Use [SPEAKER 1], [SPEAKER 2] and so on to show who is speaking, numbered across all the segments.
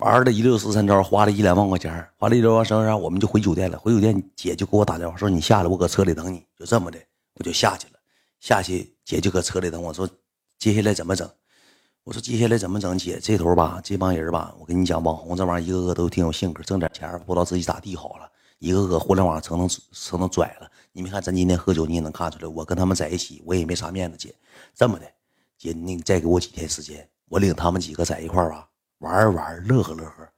[SPEAKER 1] 玩了一溜十三招，花了一两万块钱，花了一两万块钱，我们就回酒店了。回酒店，姐就给我打电话说：“你下来，我搁车里等你。”就这么的，我就下去了。下去，姐就搁车里等我说：“接下来怎么整？”我说：“接下来怎么整？”姐这头吧，这帮人吧，我跟你讲，网红这玩意儿一个个都挺有性格，挣点钱不知道自己咋地好了，一个个互联网成能成能拽了。你没看咱今天喝酒，你也能看出来，我跟他们在一起，我也没啥面子。姐，这么的，姐，你再给我几天时间，我领他们几个在一块儿吧。玩玩乐呵乐呵，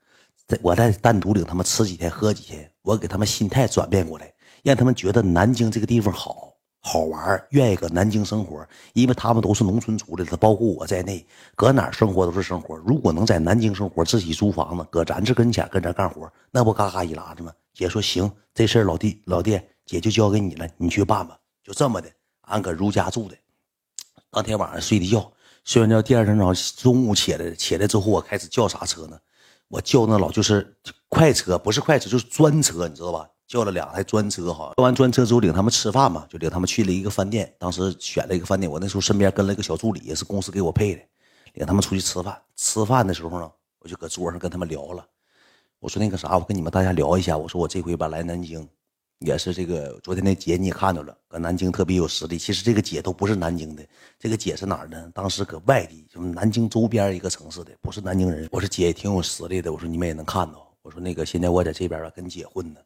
[SPEAKER 1] 再我再单独领他们吃几天喝几天，我给他们心态转变过来，让他们觉得南京这个地方好好玩，愿意搁南京生活，因为他们都是农村出来的，包括我在内，搁哪生活都是生活。如果能在南京生活，自己租房子，搁咱这跟前跟这干活，那不嘎嘎一拉子吗？姐说行，这事儿老弟老弟，姐就交给你了，你去办吧。就这么的，俺搁如家住的，当天晚上睡的觉。睡完觉，第二天早上中午起来，起来之后我开始叫啥车呢？我叫那老就是快车，不是快车就是专车，你知道吧？叫了两台专车，哈。叫完专车之后，领他们吃饭嘛，就领他们去了一个饭店。当时选了一个饭店，我那时候身边跟了一个小助理，也是公司给我配的，领他们出去吃饭。吃饭的时候呢，我就搁桌上跟他们聊了，我说那个啥，我跟你们大家聊一下，我说我这回吧来南京。也是这个，昨天那姐你也看到了，搁南京特别有实力。其实这个姐都不是南京的，这个姐是哪儿的？当时搁外地，就是南京周边一个城市的，不是南京人。我说姐也挺有实力的，我说你们也能看到。我说那个现在我在这边吧，跟姐混呢。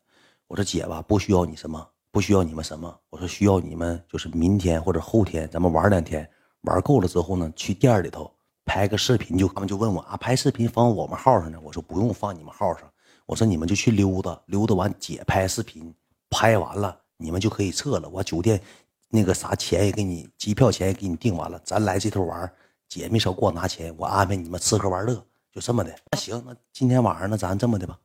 [SPEAKER 1] 我说姐吧，不需要你什么，不需要你们什么。我说需要你们就是明天或者后天，咱们玩两天，玩够了之后呢，去店里头拍个视频。就他们就问我啊，拍视频放我们号上呢？我说不用放你们号上，我说你们就去溜达溜达完，姐拍视频。拍完了，你们就可以撤了。我酒店那个啥钱也给你，机票钱也给你订完了。咱来这头玩，姐没少给我拿钱，我安排你们吃喝玩乐，就这么的。那行，那今天晚上那咱这么的吧。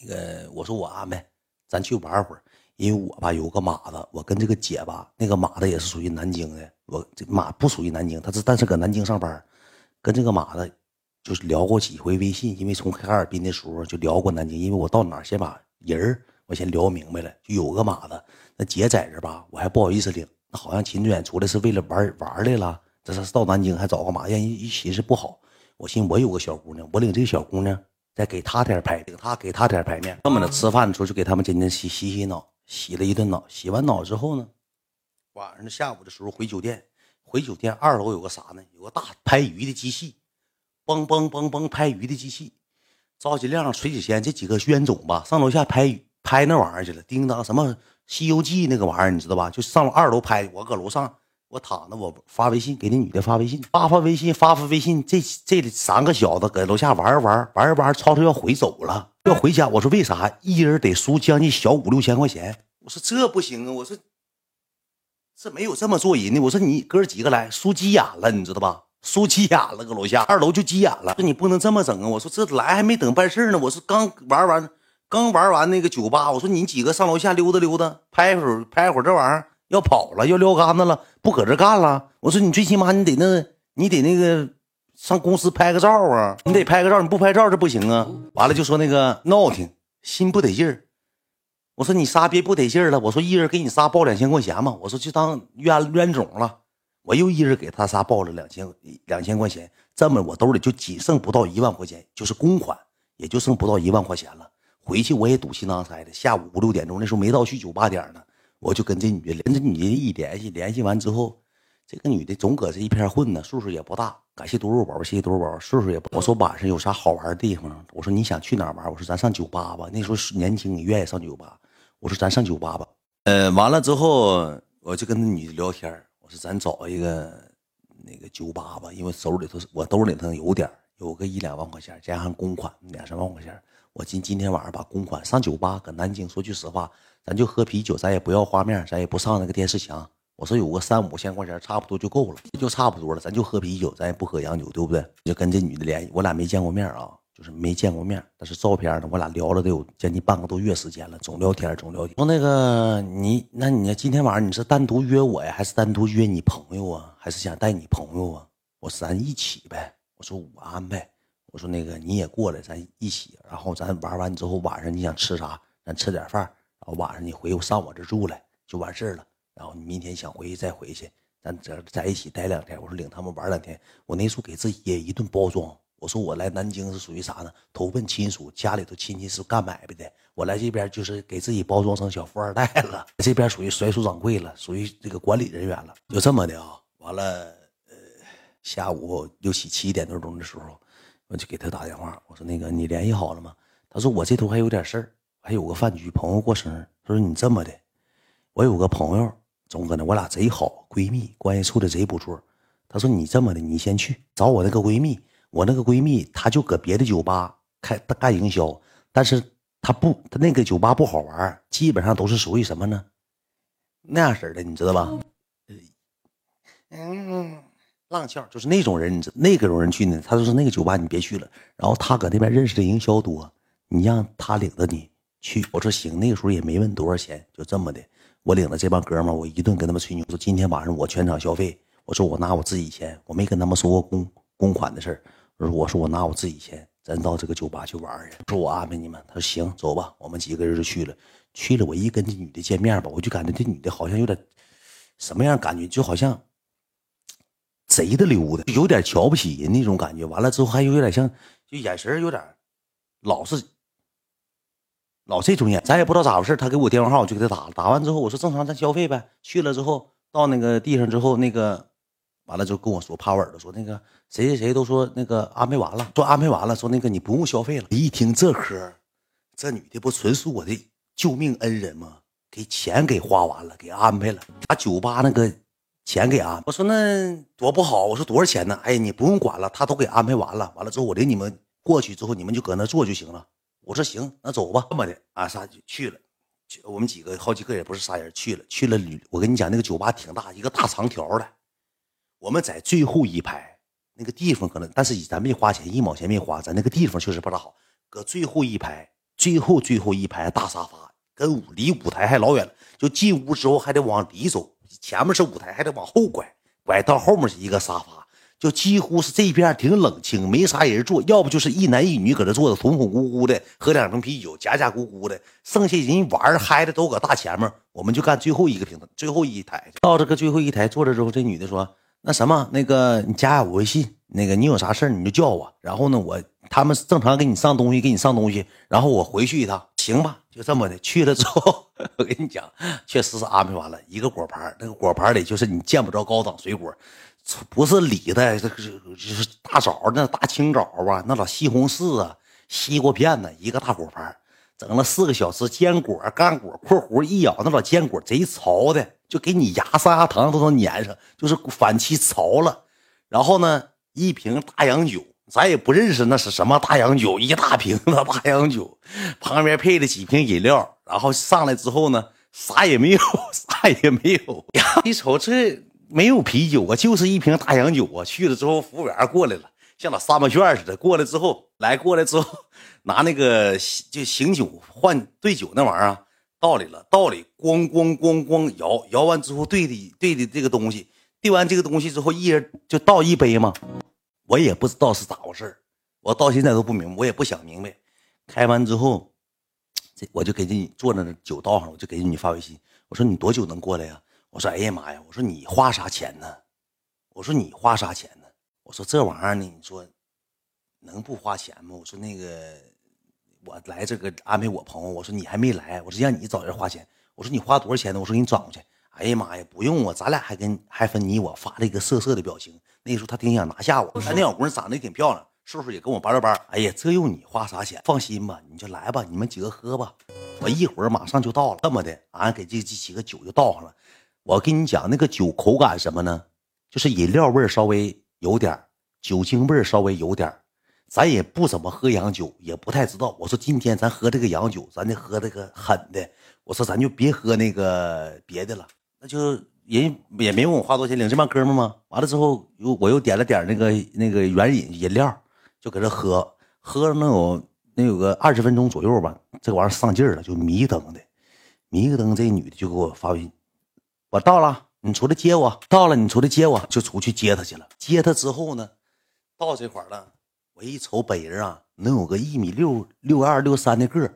[SPEAKER 1] 那个我说我安排，咱去玩会儿。因为我吧有个马子，我跟这个姐吧，那个马子也是属于南京的。我这马不属于南京，他是但是搁南京上班，跟这个马子就是聊过几回微信。因为从哈尔滨的时候就聊过南京，因为我到哪先把人儿。我先聊明白了，就有个马子，那姐在这吧，我还不好意思领。那好像秦志远出来是为了玩玩来了，这是到南京还找个马，让人一寻思不好。我寻我有个小姑娘，我领这个小姑娘再给她点牌，领她给她点牌面。这么的吃饭的时候就给他们今天洗洗洗脑，洗了一顿脑。洗完脑之后呢，晚上下午的时候回酒店，回酒店二楼有个啥呢？有个大拍鱼的机器，嘣嘣嘣嘣拍鱼的机器，赵金亮、崔子贤这几个冤种吧，上楼下拍鱼。拍那玩意儿去了，叮当什么《西游记》那个玩意儿，你知道吧？就上了二楼拍，我搁楼上，我躺着，我发微信给那女的发微信，发发微信，发发微信。这这三个小子搁楼下玩玩玩玩，吵吵要回走了，要回家。我说为啥？一人得输将近小五六千块钱。我说这不行啊！我说这没有这么做人的。我说你哥几个来，输急眼了，你知道吧？输急眼了，搁楼下二楼就急眼了。说你不能这么整啊！我说这来还没等办事呢，我说刚玩完。刚玩完那个酒吧，我说你几个上楼下溜达溜达，拍会儿拍会儿这玩意儿要跑了，要撂杆子了，不搁这干了。我说你最起码你得那，你得那个上公司拍个照啊，你得拍个照，你不拍照这不行啊。完了就说那个闹挺，心不得劲儿。我说你仨别不得劲儿了，我说一人给你仨报两千块钱嘛，我说就当冤冤种了。我又一人给他仨报了两千两千块钱，这么我兜里就仅剩不到一万块钱，就是公款，也就剩不到一万块钱了。回去我也赌气囊塞的，下午五六点钟那时候没到去酒吧点呢，我就跟这女的，跟这女的一联系，联系完之后，这个女的总搁这一片混呢，岁数也不大。感谢多肉宝，谢谢多肉宝，岁数也不。我说晚上有啥好玩的地方？我说你想去哪玩？我说咱上酒吧吧。那时候年轻，你愿意上酒吧？我说咱上酒吧吧。呃，完了之后，我就跟那女的聊天我说咱找一个那个酒吧吧，因为手里头我兜里头有点有个一两万块钱，加上公款两三万块钱。我今今天晚上把公款上酒吧，搁南京。说句实话，咱就喝啤酒，咱也不要画面，咱也不上那个电视墙。我说有个三五千块钱，差不多就够了，就差不多了。咱就喝啤酒，咱也不喝洋酒，对不对？就跟这女的联系，我俩没见过面啊，就是没见过面。但是照片呢，我俩聊了得有将近半个多月时间了，总聊天，总聊天。说那个你，那你今天晚上你是单独约我呀，还是单独约你朋友啊？还是想带你朋友啊？我说咱一起呗。我说我安排。我说那个你也过来，咱一起，然后咱玩完之后晚上你想吃啥，咱吃点饭，然后晚上你回上我这住来就完事了。然后你明天想回去再回去，咱这在一起待两天。我说领他们玩两天，我那时候给自己也一顿包装，我说我来南京是属于啥呢？投奔亲属，家里头亲戚是干买卖的。我来这边就是给自己包装成小富二代了，这边属于甩手掌柜了，属于这个管理人员了，就这么的啊。完了，呃，下午六七七点多钟的时候，我就给他打电话，我说那个你联系好了吗？他说我这头还有点事儿，还有个饭局，朋友过生日。他说你这么的，我有个朋友，总搁那，我俩贼好，闺蜜关系处的贼不错。他说你这么的，你先去找我那个闺蜜。我那个闺蜜，她就搁别的酒吧开干营销，但是她不，她那个酒吧不好玩，基本上都是属于什么呢？那样式的，你知道吧？嗯，浪俏，就是那种人，你知那个种人去呢？他就说那个酒吧你别去了。然后他搁那边认识的营销多，你让他领着你去。我说行，那个时候也没问多少钱，就这么的，我领着这帮哥们我一顿跟他们吹牛，说今天晚上我全场消费。我说我拿我自己钱，我没跟他们说过公公款的事儿。我说：“我说我拿我自己钱，咱到这个酒吧去玩去。说我安排你们。”他说：“行，走吧。”我们几个人就去了。去了，我一跟这女的见面吧，我就感觉这女的好像有点什么样感觉，就好像贼的溜的，有点瞧不起人那种感觉。完了之后还有点像，就眼神有点老是老这种眼。咱也不知道咋回事，他给我电话号，我就给他打了。打完之后，我说：“正常，咱消费呗。”去了之后，到那个地上之后，那个。完了就跟我说，趴我耳朵说那个谁谁谁都说那个安排完了，说安排完了，说那个你不用消费了。一听这嗑，这女的不纯属我的救命恩人吗？给钱给花完了，给安排了，把酒吧那个钱给安。我说那多不好，我说多少钱呢？哎，你不用管了，他都给安排完了。完了之后我领你们过去之后，你们就搁那坐就行了。我说行，那走吧。这么的啊，啥就去了，我们几个好几个也不是仨人去了，去了旅。我跟你讲，那个酒吧挺大，一个大长条的。我们在最后一排那个地方，可能但是咱没花钱，一毛钱没花。咱那个地方确实不大好，搁最后一排，最后最后一排大沙发，跟舞离舞台还老远。就进屋之后还得往里走，前面是舞台，还得往后拐，拐到后面是一个沙发。就几乎是这边挺冷清，没啥人坐，要不就是一男一女搁这坐着，统统咕咕的喝两瓶啤酒，假假咕咕的。剩下人玩嗨的都搁大前面，我们就干最后一个平台，最后一台。到这个最后一台坐着之后，这女的说。那什么，那个你加我微信，那个你有啥事你就叫我。然后呢，我他们正常给你上东西，给你上东西。然后我回去一趟，行吧？就这么的。去了之后，我跟你讲，确实是安排完了一个果盘，那个果盘里就是你见不着高档水果，不是李的，这个是大枣，那大青枣啊，那老西红柿啊，西瓜片呢，一个大果盘。整了四个小时，坚果、干果（括弧一咬那老坚果贼潮的，就给你牙上牙糖都能粘上，就是反期潮了。然后呢，一瓶大洋酒，咱也不认识那是什么大洋酒，一大瓶子大洋酒，旁边配了几瓶饮料。然后上来之后呢，啥也没有，啥也没有。一瞅这没有啤酒啊，就是一瓶大洋酒啊。去了之后，服务员过来了。像那沙漠卷似的，过来之后，来过来之后，拿那个就醒酒换兑酒那玩意儿啊，倒里了，倒里，咣咣咣咣摇，摇完之后兑的兑的这个东西，兑完这个东西之后，一人就倒一杯嘛，我也不知道是咋回事我到现在都不明白，我也不想明白。开完之后，这我就给你坐在那酒倒上，我就给你发微信，我说你多久能过来呀？我说哎呀妈呀，我说你花啥钱呢？我说你花啥钱呢？我说这玩意儿呢，你说能不花钱吗？我说那个我来这个安排我朋友，我说你还没来，我说让你找人花钱。我说你花多少钱呢？我说给你转过去。哎呀妈呀，不用啊，咱俩还跟还分你我，发了一个色色的表情。那时候他挺想拿下我，那小姑娘长得也挺漂亮，岁数也跟我八六八。哎呀，这用你花啥钱？放心吧，你就来吧，你们几个喝吧，我一会儿马上就到了。这么的，俺给这这几个酒就倒上了。我跟你讲，那个酒口感什么呢？就是饮料味稍微。有点酒精味稍微有点咱也不怎么喝洋酒，也不太知道。我说今天咱喝这个洋酒，咱得喝这个狠的。我说咱就别喝那个别的了，那就人也没问我花多少钱，领这帮哥们吗？完了之后又我又点了点那个那个原饮饮料，就搁这喝，喝了能有能有个二十分钟左右吧。这玩意儿上劲儿了，就迷瞪的，迷瞪这女的就给我发微信，我到了。你出来接我，到了你出来接我，就出去接她去了。接她之后呢，到这块了，我一瞅本人啊，能有个一米六六二六三的个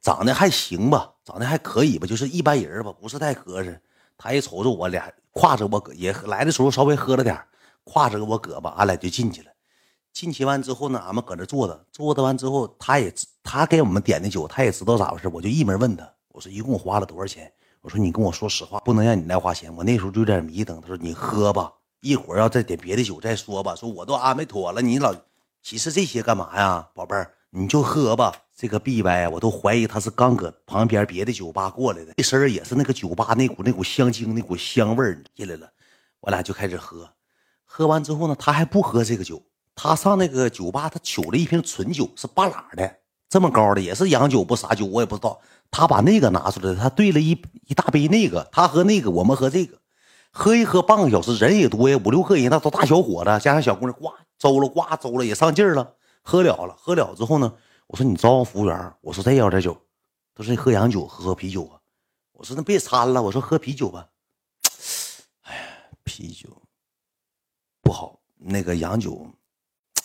[SPEAKER 1] 长得还行吧，长得还可以吧，就是一般人吧，不是太合适。他一瞅着我俩，挎着我也来的时候稍微喝了点挎着我胳膊，俺俩就进去了。进去完之后呢，俺们搁那坐着，坐着完之后，他也他给我们点的酒，他也知道咋回事，我就一门问他，我说一共花了多少钱？我说你跟我说实话，不能让你来花钱。我那时候就有点迷瞪，他说你喝吧，一会儿要再点别的酒再说吧。说我都安排妥了，你老其实这些干嘛呀，宝贝儿，你就喝吧。这个 B 歪我都怀疑他是刚搁旁边别的酒吧过来的，一身也是那个酒吧那股那股香精那股香味儿进来了。我俩就开始喝，喝完之后呢，他还不喝这个酒。他上那个酒吧，他取了一瓶纯酒，是半拉的，这么高的，也是洋酒不啥酒，我也不知道。他把那个拿出来，他兑了一一大杯那个，他喝那个，我们喝这个，喝一喝半个小时，人也多呀，五六个人，那都大小伙子，加上小姑娘，呱走了，呱走了，也上劲儿了，喝了了，喝了之后呢，我说你招呼服务员，我说再要点酒，他说喝洋酒，喝喝啤酒啊，我说那别掺了，我说喝啤酒吧，哎呀，啤酒不好，那个洋酒。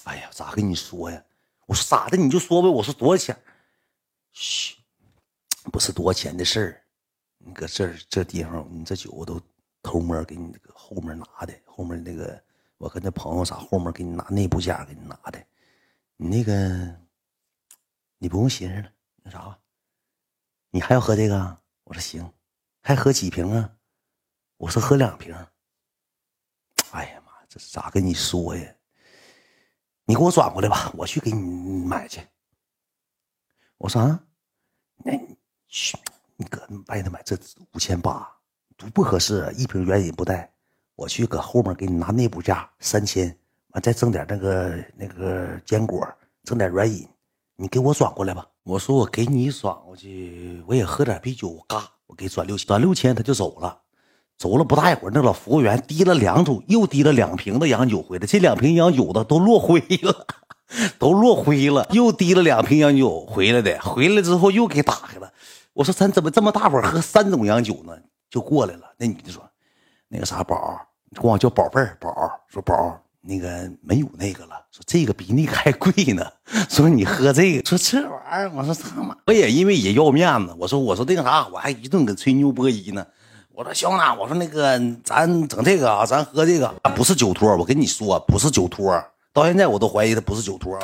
[SPEAKER 1] 哎呀，咋跟你说呀？我说咋的你就说呗。我说多少钱？嘘，不是多少钱的事儿。你搁这这地方，你这酒我都偷摸给你搁后面拿的。后面那个我跟那朋友啥后面给你拿内部价给你拿的。你那个你不用寻思了，那啥。你还要喝这个？我说行。还喝几瓶啊？我说喝两瓶。哎呀妈，这咋跟你说呀？你给我转过来吧，我去给你买去。我说啊，那你去，你搁外头买这五千八，不不合适，一瓶原饮不带。我去搁后面给你拿内部价三千，完再挣点那个那个坚果，挣点软饮，你给我转过来吧。我说我给你转过去，我也喝点啤酒，嘎，我给转六千，转六千他就走了。走了不大一会儿，那老服务员提了两组，又提了两瓶的洋酒回来。这两瓶洋酒的都落灰了，都落灰了。又提了两瓶洋酒回来的，回来之后又给打开了。我说咱怎么这么大伙喝三种洋酒呢？就过来了。那女的说：“那个啥宝，你管我叫宝贝儿宝。”说宝，那个没有那个了。说这个比那个还贵呢。说你喝这个。说这玩意儿，我说他妈，我也因为也要面子。我说我说那个啥，我还一顿给吹牛波一呢。我说行了，我说那个咱整这个啊，咱喝这个不是酒托，我跟你说不是酒托，到现在我都怀疑他不是酒托。